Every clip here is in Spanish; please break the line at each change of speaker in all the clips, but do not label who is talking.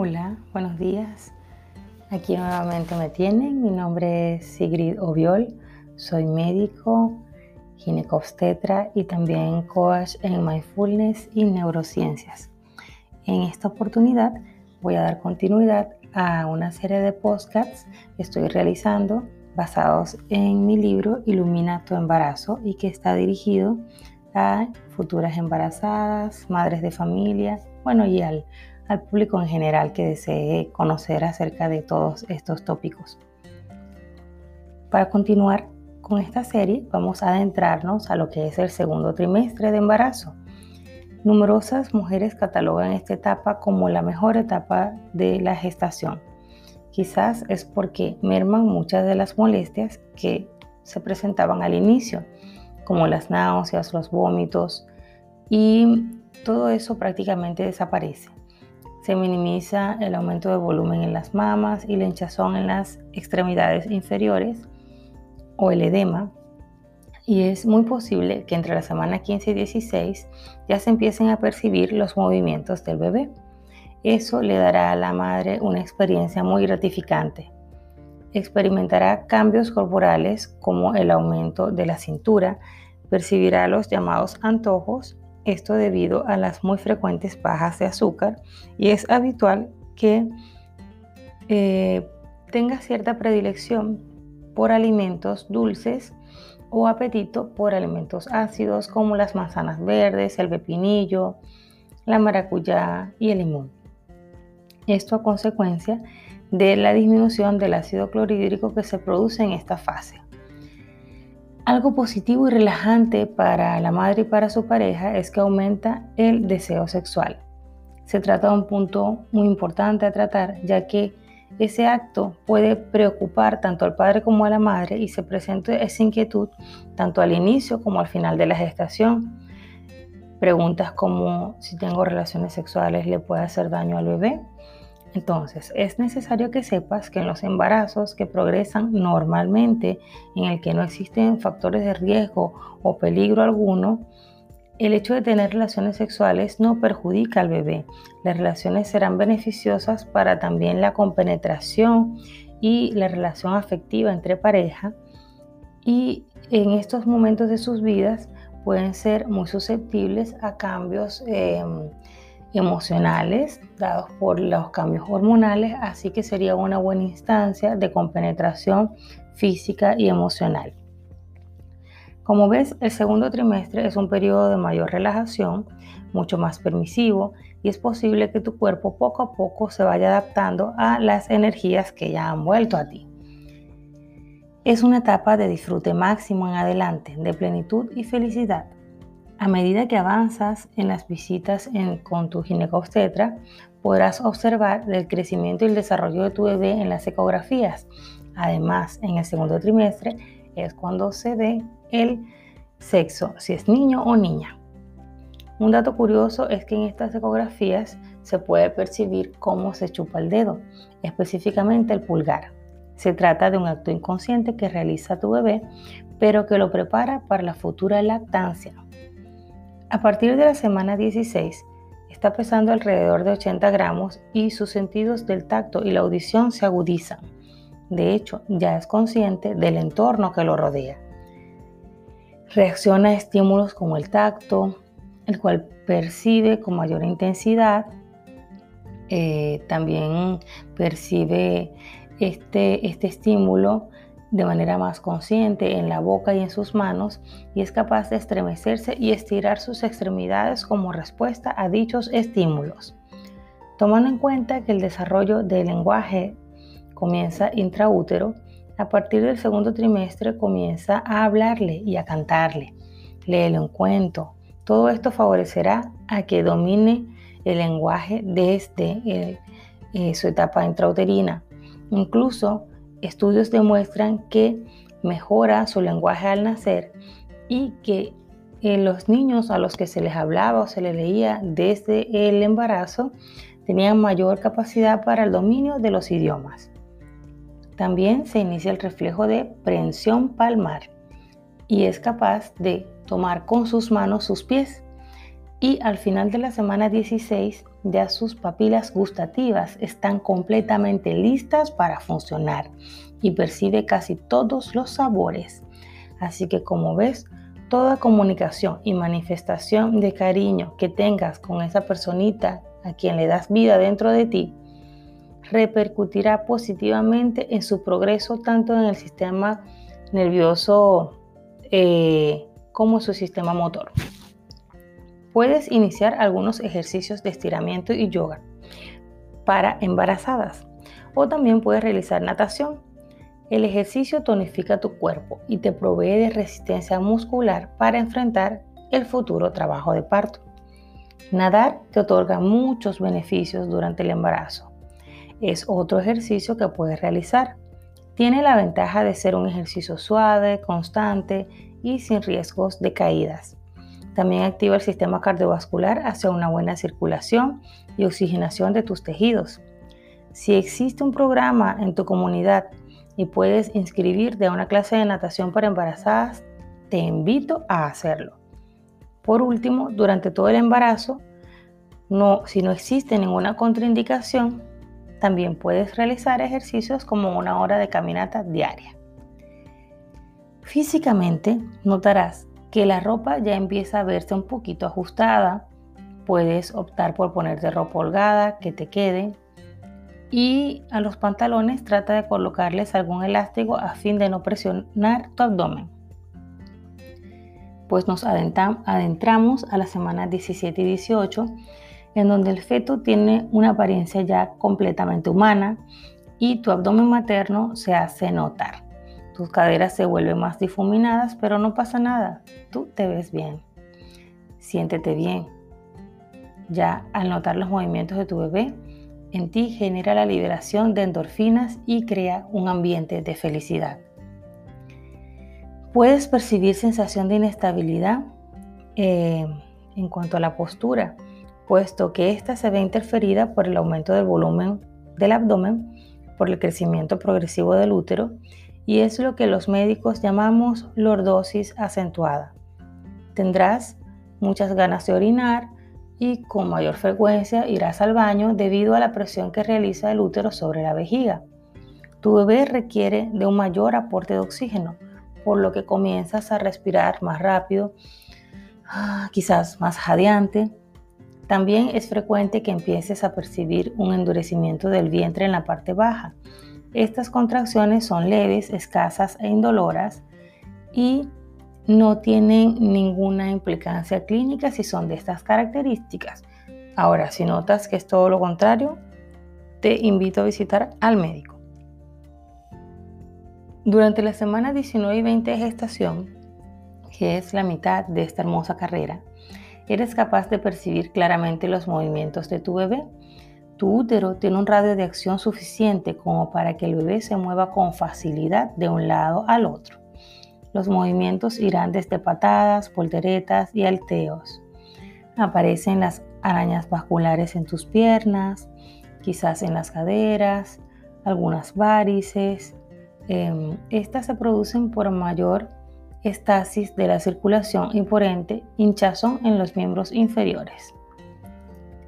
Hola, buenos días. Aquí nuevamente me tienen. Mi nombre es Sigrid Oviol. Soy médico, ginecobstetra y también coach en mindfulness y neurociencias. En esta oportunidad voy a dar continuidad a una serie de podcasts que estoy realizando basados en mi libro Ilumina tu embarazo y que está dirigido a futuras embarazadas, madres de familia, bueno, y al al público en general que desee conocer acerca de todos estos tópicos. Para continuar con esta serie, vamos a adentrarnos a lo que es el segundo trimestre de embarazo. Numerosas mujeres catalogan esta etapa como la mejor etapa de la gestación. Quizás es porque merman muchas de las molestias que se presentaban al inicio, como las náuseas, los vómitos, y todo eso prácticamente desaparece se minimiza el aumento de volumen en las mamas y la hinchazón en las extremidades inferiores o el edema. Y es muy posible que entre la semana 15 y 16 ya se empiecen a percibir los movimientos del bebé. Eso le dará a la madre una experiencia muy gratificante. Experimentará cambios corporales como el aumento de la cintura, percibirá los llamados antojos esto debido a las muy frecuentes bajas de azúcar y es habitual que eh, tenga cierta predilección por alimentos dulces o apetito por alimentos ácidos como las manzanas verdes, el pepinillo, la maracuyá y el limón. Esto a consecuencia de la disminución del ácido clorhídrico que se produce en esta fase. Algo positivo y relajante para la madre y para su pareja es que aumenta el deseo sexual. Se trata de un punto muy importante a tratar, ya que ese acto puede preocupar tanto al padre como a la madre y se presenta esa inquietud tanto al inicio como al final de la gestación. Preguntas como si tengo relaciones sexuales le puede hacer daño al bebé entonces, es necesario que sepas que en los embarazos que progresan normalmente, en el que no existen factores de riesgo o peligro alguno, el hecho de tener relaciones sexuales no perjudica al bebé. Las relaciones serán beneficiosas para también la compenetración y la relación afectiva entre pareja. Y en estos momentos de sus vidas pueden ser muy susceptibles a cambios em, emocionales dados por los cambios hormonales, así que sería una buena instancia de compenetración física y emocional. Como ves, el segundo trimestre es un periodo de mayor relajación, mucho más permisivo y es posible que tu cuerpo poco a poco se vaya adaptando a las energías que ya han vuelto a ti. Es una etapa de disfrute máximo en adelante, de plenitud y felicidad. A medida que avanzas en las visitas con tu ginecobstetra, podrás observar el crecimiento y el desarrollo de tu bebé en las ecografías. Además, en el segundo trimestre es cuando se ve el sexo, si es niño o niña. Un dato curioso es que en estas ecografías se puede percibir cómo se chupa el dedo, específicamente el pulgar. Se trata de un acto inconsciente que realiza tu bebé, pero que lo prepara para la futura lactancia. A partir de la semana 16, está pesando alrededor de 80 gramos y sus sentidos del tacto y la audición se agudizan. De hecho, ya es consciente del entorno que lo rodea. Reacciona a estímulos como el tacto, el cual percibe con mayor intensidad. Eh, también percibe este, este estímulo de manera más consciente en la boca y en sus manos y es capaz de estremecerse y estirar sus extremidades como respuesta a dichos estímulos. Tomando en cuenta que el desarrollo del lenguaje comienza intraútero, a partir del segundo trimestre comienza a hablarle y a cantarle, léele un cuento. Todo esto favorecerá a que domine el lenguaje desde eh, su etapa intrauterina. Incluso Estudios demuestran que mejora su lenguaje al nacer y que en los niños a los que se les hablaba o se les leía desde el embarazo tenían mayor capacidad para el dominio de los idiomas. También se inicia el reflejo de prensión palmar y es capaz de tomar con sus manos sus pies. Y al final de la semana 16 ya sus papilas gustativas están completamente listas para funcionar y percibe casi todos los sabores. Así que como ves, toda comunicación y manifestación de cariño que tengas con esa personita a quien le das vida dentro de ti, repercutirá positivamente en su progreso tanto en el sistema nervioso eh, como en su sistema motor. Puedes iniciar algunos ejercicios de estiramiento y yoga para embarazadas o también puedes realizar natación. El ejercicio tonifica tu cuerpo y te provee de resistencia muscular para enfrentar el futuro trabajo de parto. Nadar te otorga muchos beneficios durante el embarazo. Es otro ejercicio que puedes realizar. Tiene la ventaja de ser un ejercicio suave, constante y sin riesgos de caídas. También activa el sistema cardiovascular hacia una buena circulación y oxigenación de tus tejidos. Si existe un programa en tu comunidad y puedes inscribirte a una clase de natación para embarazadas, te invito a hacerlo. Por último, durante todo el embarazo, si no existe ninguna contraindicación, también puedes realizar ejercicios como una hora de caminata diaria. Físicamente notarás que la ropa ya empieza a verse un poquito ajustada. Puedes optar por ponerte ropa holgada que te quede. Y a los pantalones trata de colocarles algún elástico a fin de no presionar tu abdomen. Pues nos adentramos a las semanas 17 y 18, en donde el feto tiene una apariencia ya completamente humana y tu abdomen materno se hace notar. Tus caderas se vuelven más difuminadas, pero no pasa nada. Tú te ves bien. Siéntete bien. Ya al notar los movimientos de tu bebé, en ti genera la liberación de endorfinas y crea un ambiente de felicidad. Puedes percibir sensación de inestabilidad eh, en cuanto a la postura, puesto que ésta se ve interferida por el aumento del volumen del abdomen, por el crecimiento progresivo del útero y es lo que los médicos llamamos lordosis acentuada. Tendrás muchas ganas de orinar y con mayor frecuencia irás al baño debido a la presión que realiza el útero sobre la vejiga. Tu bebé requiere de un mayor aporte de oxígeno, por lo que comienzas a respirar más rápido, ah, quizás más jadeante. También es frecuente que empieces a percibir un endurecimiento del vientre en la parte baja estas contracciones son leves, escasas e indoloras y no tienen ninguna implicancia clínica si son de estas características. Ahora, si notas que es todo lo contrario, te invito a visitar al médico. Durante la semana 19 y 20 de gestación, que es la mitad de esta hermosa carrera, eres capaz de percibir claramente los movimientos de tu bebé tu útero tiene un radio de acción suficiente como para que el bebé se mueva con facilidad de un lado al otro. Los movimientos irán desde patadas, polteretas y alteos. Aparecen las arañas vasculares en tus piernas, quizás en las caderas, algunas varices. Em, estas se producen por mayor estasis de la circulación y por ende hinchazón en los miembros inferiores.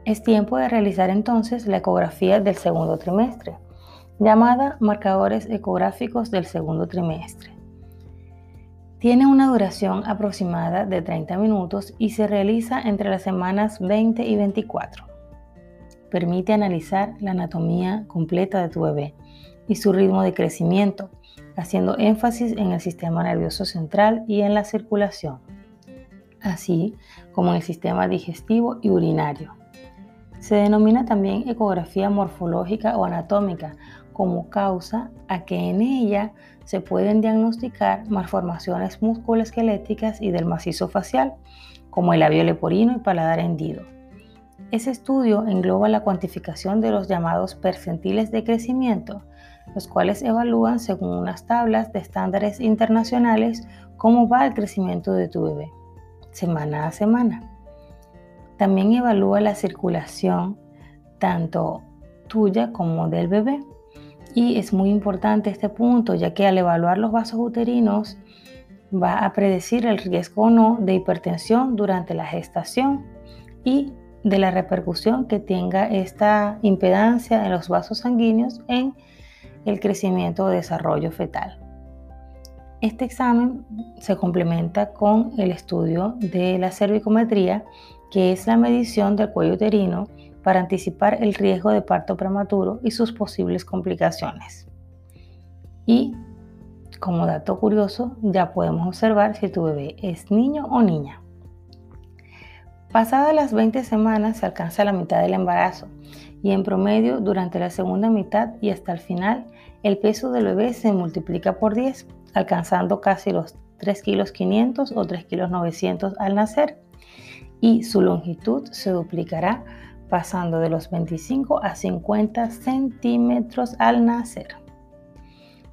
Es tiempo de realizar entonces la ecografía del segundo trimestre, llamada marcadores ecográficos del segundo trimestre. Tiene una duración aproximada de 30 minutos y se realiza entre las semanas 20 y 24. Permite analizar la anatomía completa de tu bebé y su ritmo de crecimiento, haciendo énfasis en el sistema nervioso central y en la circulación, así como en el sistema digestivo y urinario. Se denomina también ecografía morfológica o anatómica como causa a que en ella se pueden diagnosticar malformaciones musculoesqueléticas y del macizo facial, como el labio leporino y paladar hendido. Ese estudio engloba la cuantificación de los llamados percentiles de crecimiento, los cuales evalúan según unas tablas de estándares internacionales cómo va el crecimiento de tu bebé, semana a semana. También evalúa la circulación tanto tuya como del bebé. Y es muy importante este punto, ya que al evaluar los vasos uterinos va a predecir el riesgo o no de hipertensión durante la gestación y de la repercusión que tenga esta impedancia en los vasos sanguíneos en el crecimiento o desarrollo fetal. Este examen se complementa con el estudio de la cervicometría, que es la medición del cuello uterino para anticipar el riesgo de parto prematuro y sus posibles complicaciones. Y como dato curioso, ya podemos observar si tu bebé es niño o niña. Pasadas las 20 semanas se alcanza la mitad del embarazo y en promedio durante la segunda mitad y hasta el final el peso del bebé se multiplica por 10, alcanzando casi los 3 kilos 500 o 3 kilos 900 al nacer y su longitud se duplicará pasando de los 25 a 50 centímetros al nacer.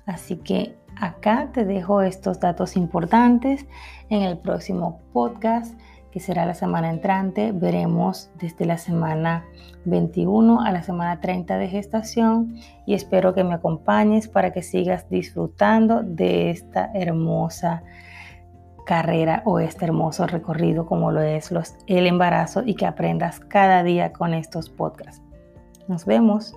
Así que acá te dejo estos datos importantes. En el próximo podcast, que será la semana entrante, veremos desde la semana 21 a la semana 30 de gestación y espero que me acompañes para que sigas disfrutando de esta hermosa carrera o este hermoso recorrido como lo es el embarazo y que aprendas cada día con estos podcasts. Nos vemos.